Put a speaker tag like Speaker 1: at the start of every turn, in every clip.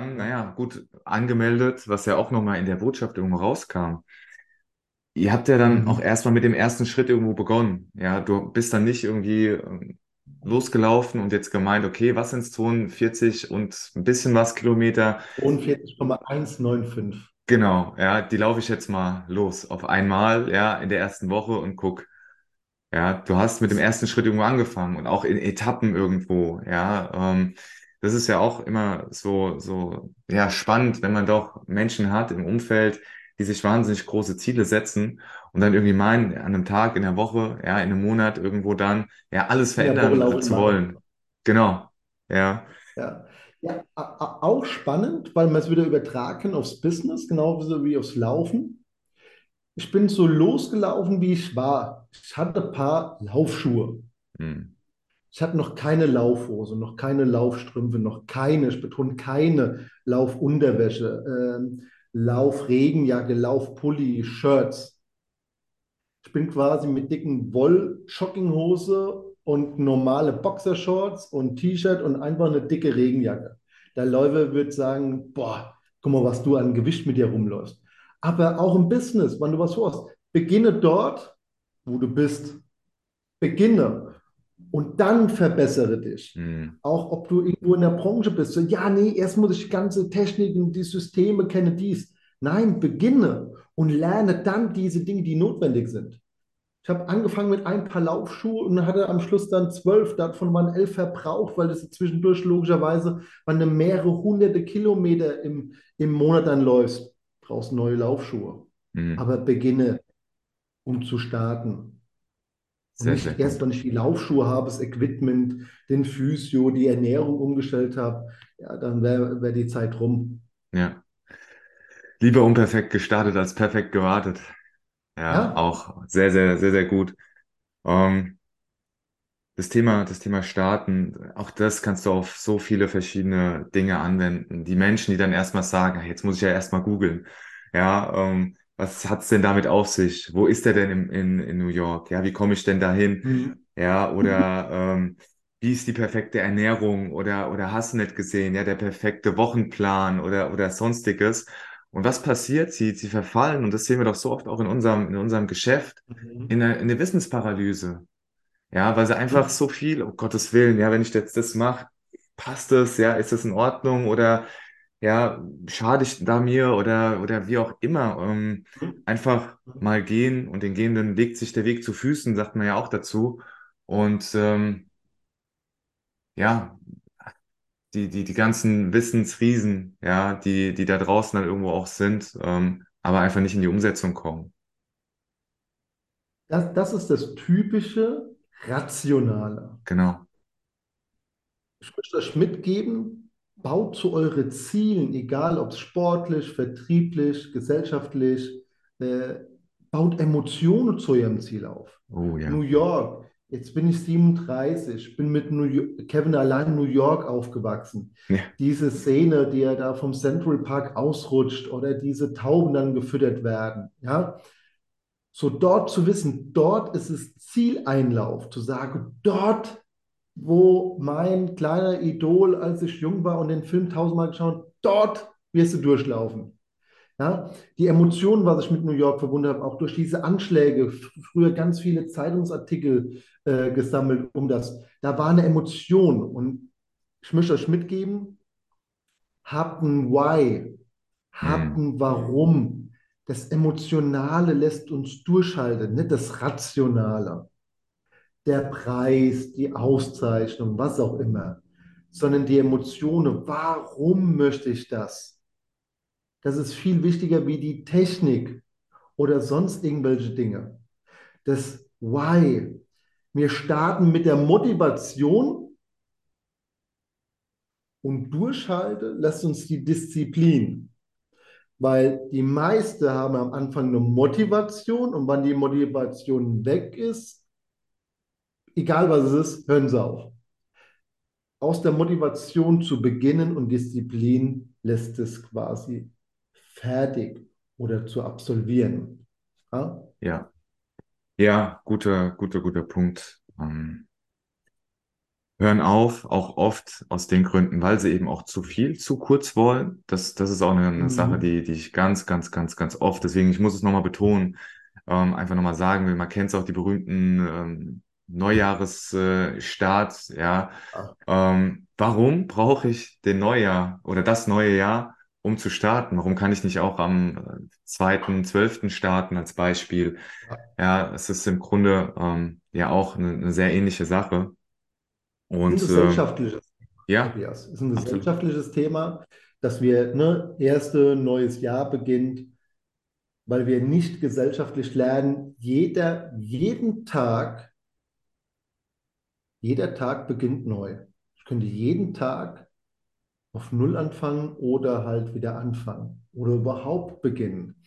Speaker 1: dann, naja, gut angemeldet, was ja auch nochmal in der Botschaft irgendwo rauskam. Ihr habt ja dann auch
Speaker 2: Mhm.
Speaker 1: erstmal mit dem ersten Schritt irgendwo begonnen. Ja, du bist dann nicht irgendwie ähm, losgelaufen und jetzt gemeint, okay, was sind's tun? 40 und ein bisschen was Kilometer.
Speaker 2: 42,195.
Speaker 1: Genau, ja, die laufe ich jetzt mal los auf einmal, ja, in der ersten Woche und guck. Ja, du hast mit dem ersten Schritt irgendwo angefangen und auch in Etappen irgendwo, ja. Ähm, das ist ja auch immer so, so, ja, spannend, wenn man doch Menschen hat im Umfeld, die sich wahnsinnig große Ziele setzen und dann irgendwie meinen, an einem Tag, in der Woche, ja, in einem Monat irgendwo dann, ja, alles verändern
Speaker 2: einen
Speaker 1: zu wollen. Genau, ja.
Speaker 2: Ja, ja auch spannend, weil man es wieder übertragen aufs Business, genauso wie aufs Laufen. Ich bin so losgelaufen, wie ich war. Ich hatte ein paar Laufschuhe.
Speaker 1: Hm,
Speaker 2: Ich hatte noch keine Laufhose, noch keine Laufstrümpfe, noch keine, ich betone keine Laufunterwäsche, ähm, Laufregenjacke, Laufpulli, Shirts. Ich bin quasi mit dicken Woll-Jogginghose und normale Boxershorts und T-Shirt und einfach eine dicke Regenjacke. Der Läufer wird sagen, boah, guck mal, was du an Gewicht mit dir rumläufst. Aber auch im Business, wenn du was vorhast, beginne dort, wo du bist. Beginne und dann verbessere dich.
Speaker 1: hm,
Speaker 2: Auch ob du irgendwo in der Branche bist. So, ja, nee, erst muss ich ganze Techniken, die Systeme kenne, dies. Nein, beginne und lerne dann diese Dinge, die notwendig sind. Ich habe angefangen mit ein paar Laufschuhe und hatte am Schluss dann zwölf, davon waren elf verbraucht, weil das zwischendurch logischerweise, wenn du mehrere hunderte Kilometer im, im Monat dann läufst, brauchst du neue Laufschuhe.
Speaker 1: hm.
Speaker 2: Aber beginne, um zu starten.
Speaker 1: Sehr, sehr
Speaker 2: nicht erst, wenn ich die Laufschuhe habe, das Equipment, den Physio, die Ernährung umgestellt habe, ja, dann wäre wär die Zeit rum.
Speaker 1: Ja. Lieber unperfekt gestartet als perfekt gewartet. Ja,
Speaker 2: Ja,
Speaker 1: auch sehr, sehr, sehr, sehr gut. Ähm, das Thema, das Thema Starten, auch das kannst du auf so viele verschiedene Dinge anwenden. Die Menschen, die dann erstmal sagen, "Ah, jetzt muss ich ja erstmal googeln. Ja, ähm, was hat's denn damit auf sich? Wo ist der denn in, in, in New York? Ja, wie komme ich denn dahin?
Speaker 2: hm.
Speaker 1: Ja, oder ähm, wie ist die perfekte Ernährung? Oder, oder hast du nicht gesehen? Ja, der perfekte Wochenplan oder, oder sonstiges. Und was passiert? Sie, sie verfallen, und das sehen wir doch so oft auch in unserem, in unserem Geschäft, in
Speaker 2: Mhm.
Speaker 1: eine, in eine Wissensparalyse. Ja, weil sie einfach
Speaker 2: Mhm.
Speaker 1: so viel, um Gottes Willen, ja, wenn ich jetzt das mache, passt es, ja, ist das in Ordnung oder ja, schade ich da mir oder, oder wie auch immer. Ähm, einfach mal gehen und den Gehenden legt sich der Weg zu Füßen, sagt man ja auch dazu. Und ähm, ja, die, die, die ganzen Wissensriesen, ja, die, die da draußen dann irgendwo auch sind, ähm, aber einfach nicht in die Umsetzung kommen.
Speaker 2: Das, das ist das typische Rationale.
Speaker 1: Genau.
Speaker 2: Ich möchte euch mitgeben, baut zu euren Zielen, egal ob es sportlich, vertrieblich, gesellschaftlich, äh, baut Emotionen zu eurem Ziel auf.
Speaker 1: Oh
Speaker 2: New
Speaker 1: ja.
Speaker 2: York, jetzt bin ich 37, bin mit New York, Kevin allein in New York aufgewachsen.
Speaker 1: Ja.
Speaker 2: Diese Szene, die er da vom Central Park ausrutscht oder diese Tauben dann gefüttert werden, ja. So dort zu wissen, dort ist es Zieleinlauf, zu sagen, dort wo mein kleiner Idol, als ich jung war und den Film tausendmal geschaut, dort wirst du durchlaufen. Ja, die Emotionen, was ich mit New York verbunden habe, auch durch diese Anschläge, früher ganz viele Zeitungsartikel äh, gesammelt um das. Da war eine Emotion und ich möchte euch mitgeben, habt ein Why, habt
Speaker 1: Hm.
Speaker 2: ein Warum. Das Emotionale lässt uns durchhalten, nicht das Rationale der Preis, die Auszeichnung, was auch immer, sondern die Emotionen. Warum möchte ich das? Das ist viel wichtiger wie die Technik oder sonst irgendwelche Dinge. Das Why. Wir starten mit der Motivation und durchhalten lässt uns die Disziplin. Weil die meisten haben am Anfang eine Motivation und wenn die Motivation weg ist, egal was es ist, hören sie auf. aus der Motivation zu beginnen und Disziplin lässt es quasi fertig oder zu absolvieren. Ja?
Speaker 1: Ja. Ja, guter, guter, guter Punkt. Ähm, hören auf, auch oft aus den Gründen, weil sie eben auch zu viel, zu kurz wollen. Das, das ist auch eine, eine Sache,
Speaker 2: Mhm.
Speaker 1: die, die ich ganz, ganz, ganz, ganz oft, deswegen, ich muss es nochmal betonen, ähm, einfach nochmal sagen will, man kennt es auch, die berühmten ähm, Neujahresstarts, ja.
Speaker 2: Ja.
Speaker 1: Ähm, warum brauche ich den Neujahr oder das neue Jahr, um zu starten? Warum kann ich nicht auch am äh, zweiten, zwölften starten als Beispiel? Ja, es ist im Grunde ähm, ja auch eine, eine sehr ähnliche Sache.
Speaker 2: Ein
Speaker 1: Und äh,
Speaker 2: gesellschaftliches
Speaker 1: ja,
Speaker 2: Tobias. Es ist ein
Speaker 1: absolut.
Speaker 2: gesellschaftliches Thema, dass wir, ne, erste neues Jahr beginnt, weil wir nicht gesellschaftlich lernen, jeder, jeden Tag, jeder Tag beginnt neu. Ich könnte jeden Tag auf Null anfangen oder halt wieder anfangen oder überhaupt beginnen.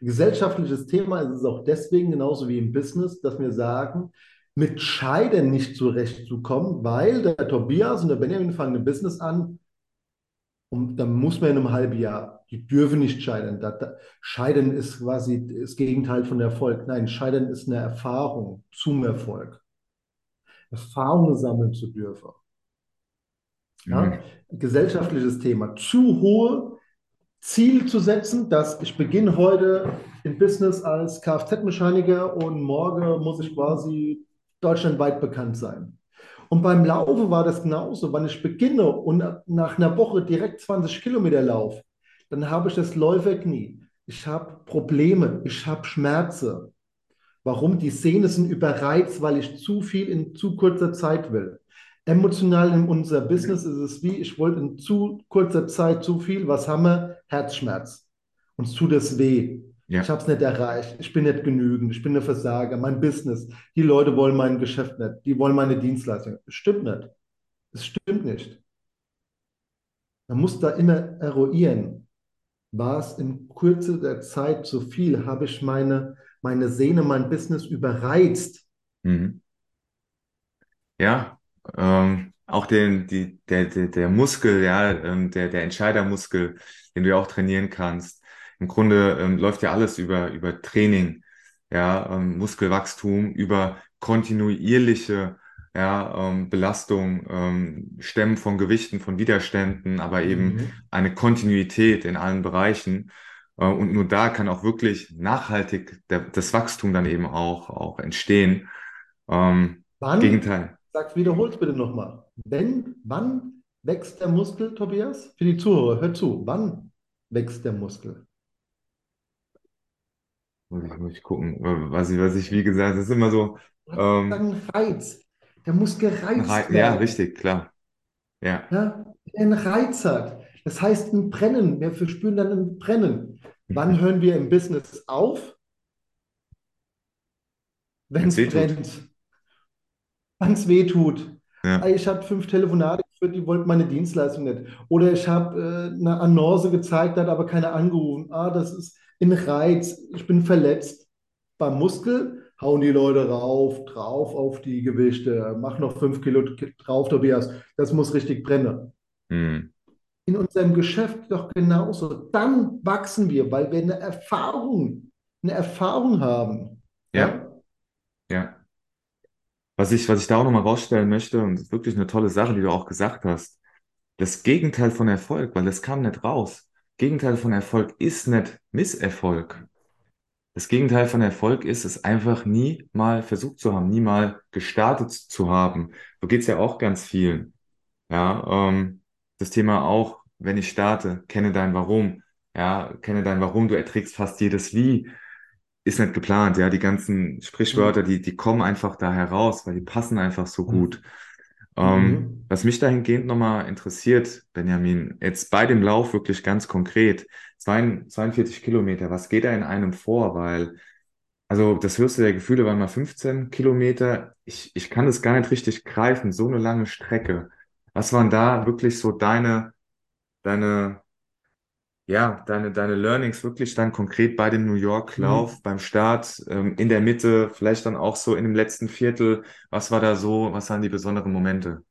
Speaker 2: Gesellschaftliches Thema ist es auch deswegen, genauso wie im Business, dass wir sagen, mit Scheiden nicht zurechtzukommen, weil der Tobias und der Benjamin fangen ein Business an und dann muss man in einem halben Jahr, die dürfen nicht scheitern. Scheiden ist quasi das Gegenteil von Erfolg. Nein, Scheitern ist eine Erfahrung zum Erfolg. Erfahrungen sammeln zu dürfen. Ja?
Speaker 1: Mhm.
Speaker 2: Gesellschaftliches Thema. Zu hohe Ziel zu setzen, dass ich beginne heute im Business als Kfz-Mechaniker und morgen muss ich quasi deutschlandweit bekannt sein. Und beim Laufen war das genauso. Wenn ich beginne und nach einer Woche direkt 20 Kilometer laufe, dann habe ich das Läuferknie. Ich habe Probleme, ich habe Schmerzen. Warum? Die Sehne sind überreizt, weil ich zu viel in zu kurzer Zeit will. Emotional in unser Business ist es wie, ich wollte in zu kurzer Zeit zu viel. Was haben wir? Herzschmerz. Uns tut es weh.
Speaker 1: Ja.
Speaker 2: Ich habe es nicht erreicht. Ich bin nicht genügend. Ich bin ein Versager. Mein Business. Die Leute wollen mein Geschäft nicht. Die wollen meine Dienstleistung. Es stimmt nicht. Es stimmt nicht. Man muss da immer eruieren. War es in Kürze der Zeit zu viel? Habe ich meine, meine Sehne, mein Business überreizt?
Speaker 1: Mhm. Ja, ähm, auch den, die, der, der, der Muskel, ja, ähm, der, der Entscheidermuskel, den du ja auch trainieren kannst. Im Grunde ähm, läuft ja alles über, über Training, ja, ähm, Muskelwachstum, über kontinuierliche ja, ähm, Belastung, ähm, Stemmen von Gewichten, von Widerständen, aber eben
Speaker 2: Mhm.
Speaker 1: eine Kontinuität in allen Bereichen. Äh, und nur da kann auch wirklich nachhaltig der, das Wachstum dann eben auch, auch entstehen. Ähm,
Speaker 2: Wann,
Speaker 1: Gegenteil.
Speaker 2: sag, wiederhol's bitte nochmal. Wenn, wann wächst der Muskel, Tobias? Für die Zuhörer, hör zu. Wann wächst der Muskel?
Speaker 1: Muss ich, muss ich gucken, was ich, was ich, wie gesagt, das ist immer so, ähm,
Speaker 2: Ein Reiz. Der muss gereizt
Speaker 1: Rei- ja, richtig, klar. Ja.
Speaker 2: Ja? Einen Reiz hat. Das heißt ein Brennen. Wir verspüren dann ein Brennen. Wann hören wir im Business auf? Wenn es brennt. Wenn es weh tut.
Speaker 1: Ja.
Speaker 2: Ich habe fünf Telefonate geführt, die wollten meine Dienstleistung nicht. Oder ich habe äh, eine Annonce gezeigt, hat aber keiner angerufen. Ah, das ist ein Reiz, ich bin verletzt. Beim Muskel hauen die Leute rauf, drauf auf die Gewichte. Mach noch fünf Kilo drauf, Tobias. Das muss richtig brennen.
Speaker 1: Hm.
Speaker 2: In unserem Geschäft doch genauso. Dann wachsen wir, weil wir eine Erfahrung, eine Erfahrung haben.
Speaker 1: Ja, ja. Was ich, was ich da auch nochmal rausstellen möchte, und wirklich eine tolle Sache, die du auch gesagt hast, das Gegenteil von Erfolg, weil das kam nicht raus. Gegenteil von Erfolg ist nicht Misserfolg. Das Gegenteil von Erfolg ist es einfach nie mal versucht zu haben, nie mal gestartet zu haben. So geht's ja auch ganz vielen. Ja, ähm, das Thema auch, wenn ich starte, kenne dein Warum. Ja, kenne dein Warum, du erträgst fast jedes Wie. Ist nicht geplant, ja. Die ganzen Sprichwörter,
Speaker 2: Mhm.
Speaker 1: die, die kommen einfach da heraus, weil die passen einfach so gut. Ähm,
Speaker 2: Mhm.
Speaker 1: was mich dahingehend nochmal interessiert, Benjamin, jetzt bei dem Lauf wirklich ganz konkret, 42 Kilometer, was geht da in einem vor? Weil, also das höchste der Gefühle waren mal 15 Kilometer. Ich, ich kann das gar nicht richtig greifen, so eine lange Strecke. Was waren da wirklich so deine, deine, ja, deine, deine Learnings wirklich dann konkret bei dem New
Speaker 2: Mhm.
Speaker 1: York-Lauf, beim Start, ähm, in der Mitte, vielleicht dann auch so in dem letzten Viertel? Was war da so, was waren die besonderen Momente?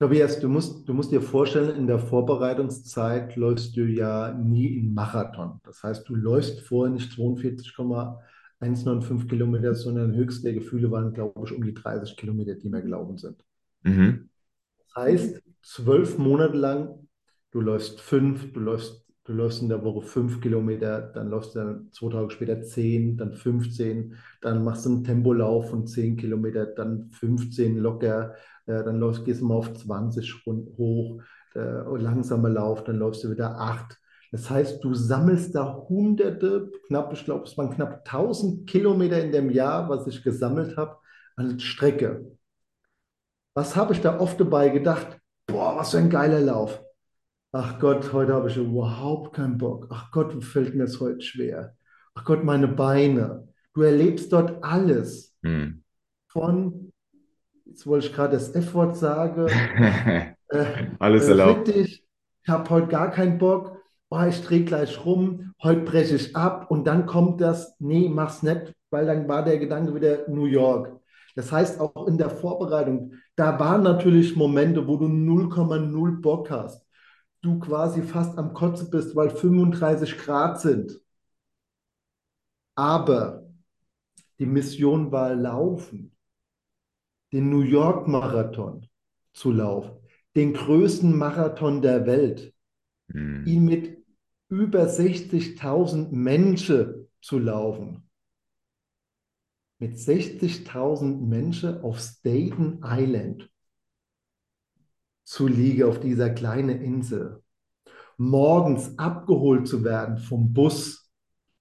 Speaker 2: Tobias, du musst, du musst dir vorstellen, in der Vorbereitungszeit läufst du ja nie im Marathon. Das heißt, du läufst vorher nicht 42,195 Kilometer, sondern höchst der Gefühle waren, glaube ich, um die 30 Kilometer, die wir gelaufen sind.
Speaker 1: Mhm.
Speaker 2: Heißt, zwölf Monate lang, du läufst fünf, du läufst, du läufst in der Woche fünf Kilometer, dann läufst du dann zwei Tage später zehn, dann 15, dann machst du einen Tempolauf von zehn Kilometer, dann 15 locker, äh, dann läufst, gehst du mal auf 20 rund hoch, äh, langsamer Lauf, dann läufst du wieder acht. Das heißt, du sammelst da hunderte, knapp, ich glaube, es waren knapp 1000 Kilometer in dem Jahr, was ich gesammelt habe, an Strecke. Was habe ich da oft dabei gedacht? Boah, was für ein geiler Lauf. Ach Gott, heute habe ich überhaupt keinen Bock. Ach Gott, fällt mir das heute schwer. Ach Gott, meine Beine. Du erlebst dort alles.
Speaker 1: Hm.
Speaker 2: Von, jetzt wollte ich gerade das F-Wort sagen, äh,
Speaker 1: Alles
Speaker 2: äh,
Speaker 1: erlaubt.
Speaker 2: ich habe heute gar keinen Bock. Oh, ich drehe gleich rum, heute breche ich ab und dann kommt das, nee, mach's nicht, weil dann war der Gedanke wieder New York. Das heißt, auch in der Vorbereitung, da waren natürlich Momente, wo du 0,0 Bock hast. Du quasi fast am Kotzen bist, weil 35 Grad sind. Aber die Mission war Laufen, den New York Marathon zu laufen, den größten Marathon der Welt,
Speaker 1: Hm.
Speaker 2: ihn mit über 60.000 Menschen zu laufen. Mit 60.000 Menschen auf Staten Island zu liegen, auf dieser kleinen Insel. Morgens abgeholt zu werden vom Bus,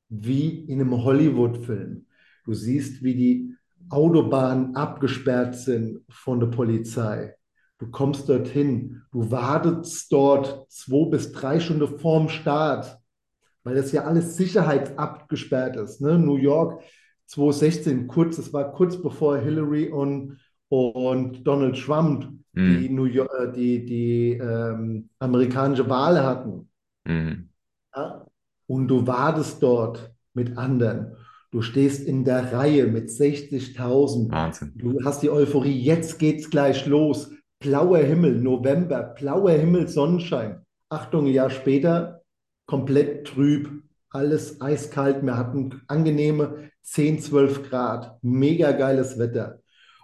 Speaker 2: wie in einem Hollywood-Film. Du siehst, wie die Autobahnen abgesperrt sind von der Polizei. Du kommst dorthin, du wartest dort zwei bis drei Stunden vorm Start, weil das ja alles sicherheitsabgesperrt ist. Ne? New York 2016, kurz, das war kurz bevor Hillary und, und Donald Trump die,
Speaker 1: Hm.
Speaker 2: New York, äh, die, die ähm, amerikanische Wahl hatten.
Speaker 1: Hm.
Speaker 2: Ja? Und du wartest dort mit anderen. Du stehst in der Reihe mit 60.000.
Speaker 1: Wahnsinn.
Speaker 2: Du hast die Euphorie, jetzt geht's gleich los. Blauer Himmel, November, blauer Himmel, Sonnenschein. Achtung, ein Jahr später, komplett trüb, alles eiskalt. Wir hatten angenehme 10, 12 Grad, mega geiles Wetter.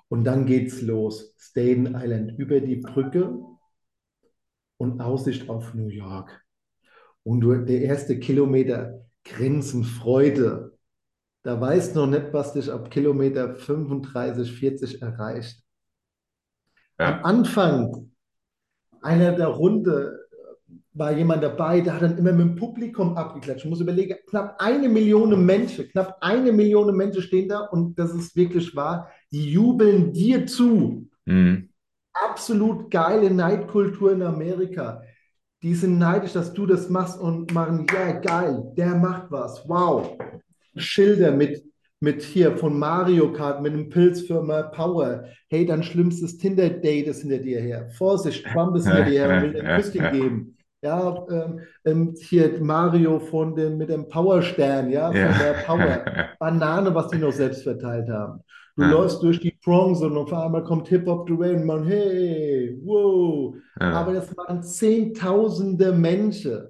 Speaker 2: Und dann geht's los. Staten Island über die Brücke und Aussicht auf New York. Und der erste Kilometer, Grinsen, Freude. Da weißt noch nicht, was dich ab Kilometer 35, 40 erreicht. Am
Speaker 1: Ja.
Speaker 2: Anfang einer der Runde war jemand dabei, der hat dann immer mit dem Publikum abgeklatscht. Ich muss überlegen, knapp eine Million Menschen, knapp eine Million Menschen stehen da und das ist wirklich wahr, die jubeln dir zu.
Speaker 1: Hm.
Speaker 2: Absolut geile Neidkultur in Amerika. Die sind neidisch, dass du das machst und machen, ja, geil, der macht was, wow. Schilder mit, mit hier von Mario Kart, mit einem Pilzfirma Power. Hey, dein schlimmstes Tinder-Date ist hinter dir her. Vorsicht, Trump ist hinter dir her und will dir ein Küsschen geben. Ja, ähm, ähm, hier Mario von dem, mit dem Powerstern, ja, von der Power.
Speaker 1: Ja.
Speaker 2: Banane, was die noch selbst verteilt haben. Du
Speaker 1: Ja.
Speaker 2: läufst durch die Bronx und auf einmal kommt Hip-Hop Dwayne und man, hey, wow. Aber
Speaker 1: Ja.
Speaker 2: das waren Zehntausende Menschen.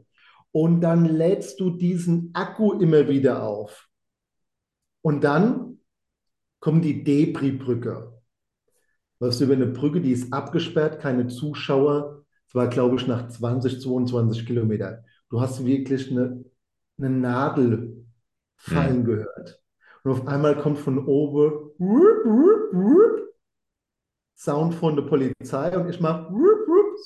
Speaker 2: Und dann lädst du diesen Akku immer wieder auf. Und dann kommt die Debris-Brücke. Was über eine Brücke, die ist abgesperrt, keine Zuschauer. Es war, glaube ich, nach 20, 22 Kilometern. Du hast wirklich eine, eine Nadel fallen
Speaker 1: Hm.
Speaker 2: gehört. Und auf einmal kommt von oben wup, wup, wup, Sound von der Polizei und ich mache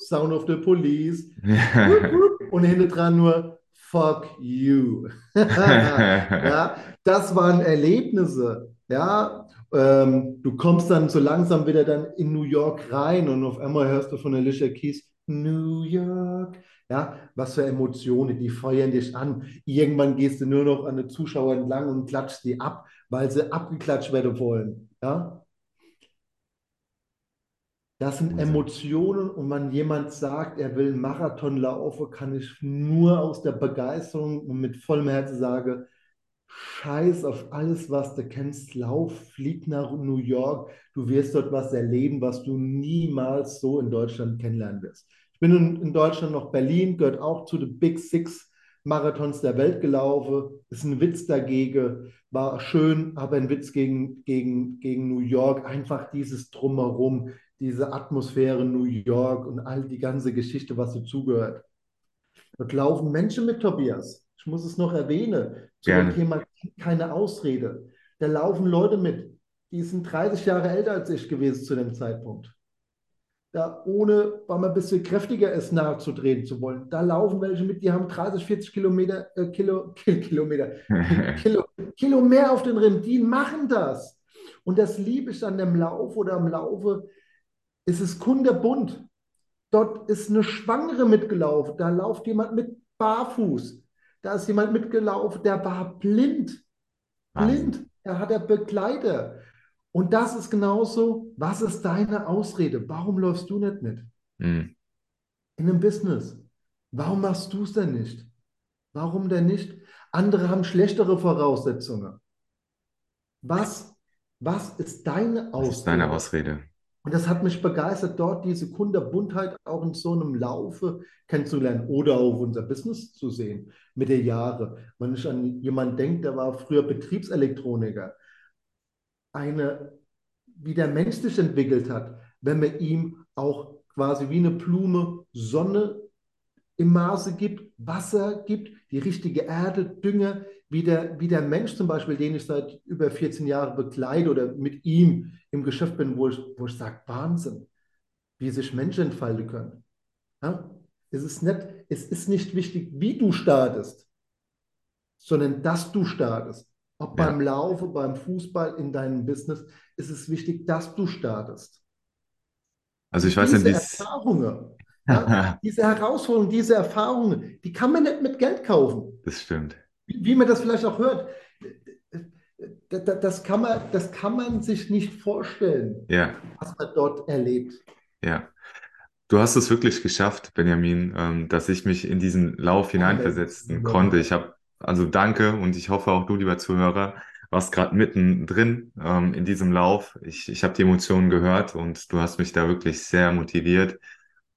Speaker 2: Sound of the Police. Und hinten dran nur Fuck you. Ja, das waren Erlebnisse. Ja, ähm, du kommst dann so langsam wieder dann in New York rein und auf einmal hörst du von Alicia Keys New York. Ja, was für Emotionen, die feuern dich an. Irgendwann gehst du nur noch an den Zuschauern entlang und klatschst die ab, weil sie abgeklatscht werden wollen. Ja, das sind. Emotionen und wenn jemand sagt, er will einen Marathon laufen, kann ich nur aus der Begeisterung und mit vollem Herzen sagen, scheiß auf alles, was du kennst, lauf, flieg nach New York, du wirst dort was erleben, was du niemals so in Deutschland kennenlernen wirst. Ich bin in, Deutschland noch Berlin, gehört auch zu den Big Six Marathons der Welt gelaufen, ist ein Witz dagegen, war schön, aber ein Witz gegen, gegen, gegen New York, einfach dieses Drumherum, diese Atmosphäre New York und all die ganze Geschichte, was dazugehört. Dort laufen Menschen mit, Tobias. Ich muss es noch erwähnen, zu
Speaker 1: Gerne.
Speaker 2: dem Thema keine Ausrede. Da laufen Leute mit, die sind 30 Jahre älter als ich gewesen zu dem Zeitpunkt. Da ohne, weil man ein bisschen kräftiger ist, nachzudrehen zu wollen. Da laufen welche mit, die haben 30, 40 Kilometer, äh, Kilo, Kilometer, Kilo, Kilo mehr auf den Rinnen. Die machen das. Und das liebe ich an dem Lauf oder am Laufe. Es ist kunderbunt. Dort ist eine Schwangere mitgelaufen. Da läuft jemand mit barfuß. Da ist jemand mitgelaufen, der war blind. Blind. Er hat einen Begleiter. Und das ist genauso. Was ist deine Ausrede? Warum läufst du nicht mit?
Speaker 1: Hm.
Speaker 2: In einem Business. Warum machst du es denn nicht? Warum denn nicht? Andere haben schlechtere Voraussetzungen. Was, was ist deine
Speaker 1: Das ist deine
Speaker 2: Ausrede? Und das hat mich begeistert, dort diese Kunderbuntheit auch in so einem Laufe kennenzulernen oder auf unser Business zu sehen mit der Jahre. Wenn ich an jemanden denke, der war früher Betriebselektroniker, eine, wie der Mensch sich entwickelt hat, wenn man ihm auch quasi wie eine Blume Sonne im Maße gibt, Wasser gibt, die richtige Erde, Dünger, wie der, wie der Mensch zum Beispiel, den ich seit über 14 Jahren begleite oder mit ihm im Geschäft bin, wo ich, wo ich sage, Wahnsinn, wie sich Menschen entfalten können. Ja? Es ist nicht, es ist nicht wichtig, wie du startest, sondern dass du startest. Ob
Speaker 1: Ja.
Speaker 2: beim Laufen, beim Fußball, in deinem Business, ist es wichtig, dass du startest.
Speaker 1: Also ich weiß nicht,
Speaker 2: Diese
Speaker 1: dies-
Speaker 2: Erfahrungen, ja, diese Herausforderungen, diese Erfahrungen, die kann man nicht mit Geld kaufen.
Speaker 1: das stimmt.
Speaker 2: Wie, man das vielleicht auch hört. Da- da- Das kann man, das kann man sich nicht vorstellen,
Speaker 1: Ja,
Speaker 2: was man dort erlebt.
Speaker 1: ja. Du hast es wirklich geschafft, Benjamin, ähm, dass ich mich in diesen Lauf hineinversetzen
Speaker 2: Amen.
Speaker 1: konnte. Ich habe, also danke und ich hoffe auch du, lieber Zuhörer, warst gerade mittendrin ähm, in diesem Lauf. Ich, ich habe die Emotionen gehört und du hast mich da wirklich sehr motiviert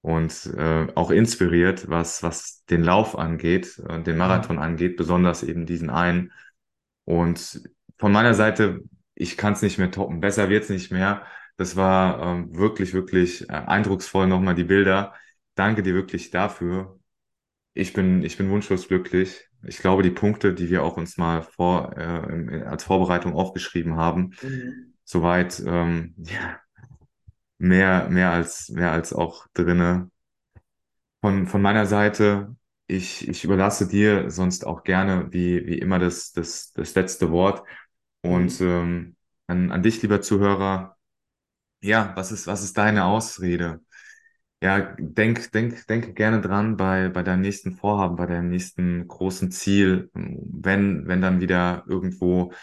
Speaker 1: und äh, auch inspiriert, was, was den Lauf angeht, äh, den Marathon angeht, besonders eben diesen einen. Und von meiner Seite, ich kann es nicht mehr toppen. Besser wird's nicht mehr. Das war ähm, wirklich, wirklich äh, eindrucksvoll nochmal die Bilder. Danke dir wirklich dafür. Ich bin, ich bin wunschlos glücklich. Ich glaube, die Punkte, die wir auch uns mal vor, äh, als Vorbereitung aufgeschrieben haben, soweit, ähm, ja, mehr, mehr als, mehr als auch drinne. Von, von meiner Seite, ich, ich überlasse dir sonst auch gerne, wie, wie immer, das, das, das letzte Wort. Und ähm, an, an dich, lieber Zuhörer, ja, was ist, was ist deine Ausrede? Ja, denk, denk, denk gerne dran bei, bei deinem nächsten Vorhaben, bei deinem nächsten großen Ziel, wenn, wenn dann wieder irgendwo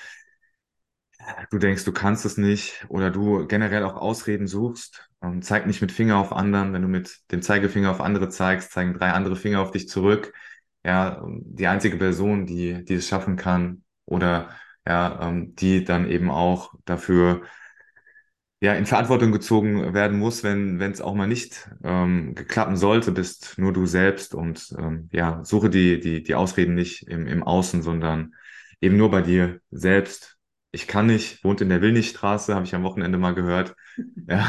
Speaker 1: du denkst, du kannst es nicht oder du generell auch Ausreden suchst. Ähm, zeig nicht mit Finger auf anderen. Wenn du mit dem Zeigefinger auf andere zeigst, zeigen drei andere Finger auf dich zurück. Ja, ähm, die einzige Person, die, die es schaffen kann oder ja, ähm, die dann eben auch dafür ja, in Verantwortung gezogen werden muss, wenn es auch mal nicht ähm, geklappen sollte, bist nur du selbst und ähm, ja, suche die, die, die Ausreden nicht im, im Außen, sondern eben nur bei dir selbst. Ich kann nicht, wohnt in der Willnichstraße, habe ich am Wochenende mal gehört. Ja,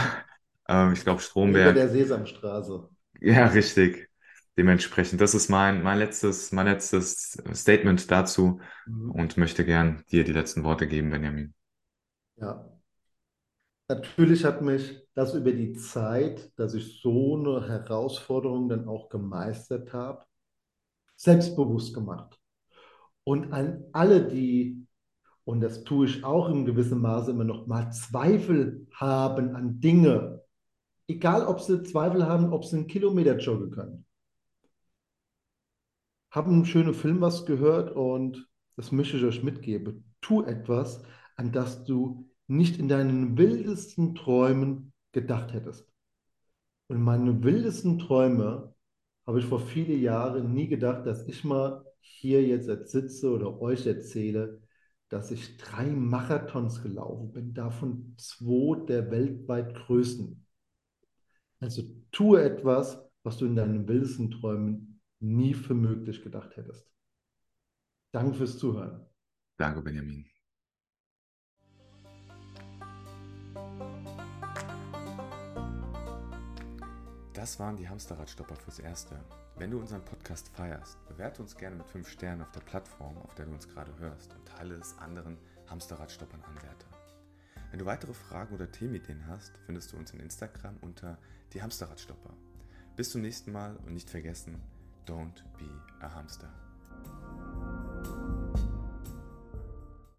Speaker 1: ähm, ich glaube
Speaker 2: Über
Speaker 1: Stromberg.
Speaker 2: der Sesamstraße.
Speaker 1: Ja, richtig. Dementsprechend, das ist mein, mein letztes, mein letztes Statement dazu
Speaker 2: Mhm.
Speaker 1: und möchte gern dir die letzten Worte geben, Benjamin.
Speaker 2: Ja. Natürlich hat mich das über die Zeit, dass ich so eine Herausforderung dann auch gemeistert habe, selbstbewusst gemacht. Und an alle, die, und das tue ich auch in gewissem Maße immer noch mal, Zweifel haben an Dinge, egal ob sie Zweifel haben, ob sie einen Kilometer joggen können. Haben einen schönen Film was gehört und das möchte ich euch mitgeben. Tu etwas, an das du nicht in deinen wildesten Träumen gedacht hättest. Und meine wildesten Träume habe ich vor viele Jahren nie gedacht, dass ich mal hier jetzt sitze oder euch erzähle, dass ich drei Marathons gelaufen bin, davon zwei der weltweit größten. Also tue etwas, was du in deinen wildesten Träumen nie für möglich gedacht hättest. Danke fürs Zuhören.
Speaker 1: Danke, Benjamin. Das waren die Hamsterradstopper fürs Erste. Wenn du unseren Podcast feierst, bewerte uns gerne mit 5 Sternen auf der Plattform, auf der du uns gerade hörst und teile es anderen Hamsterradstoppern Anwärter. Wenn du weitere Fragen oder Themenideen hast, findest du uns in Instagram unter die Hamsterradstopper. Bis zum nächsten Mal und nicht vergessen, don't be a hamster.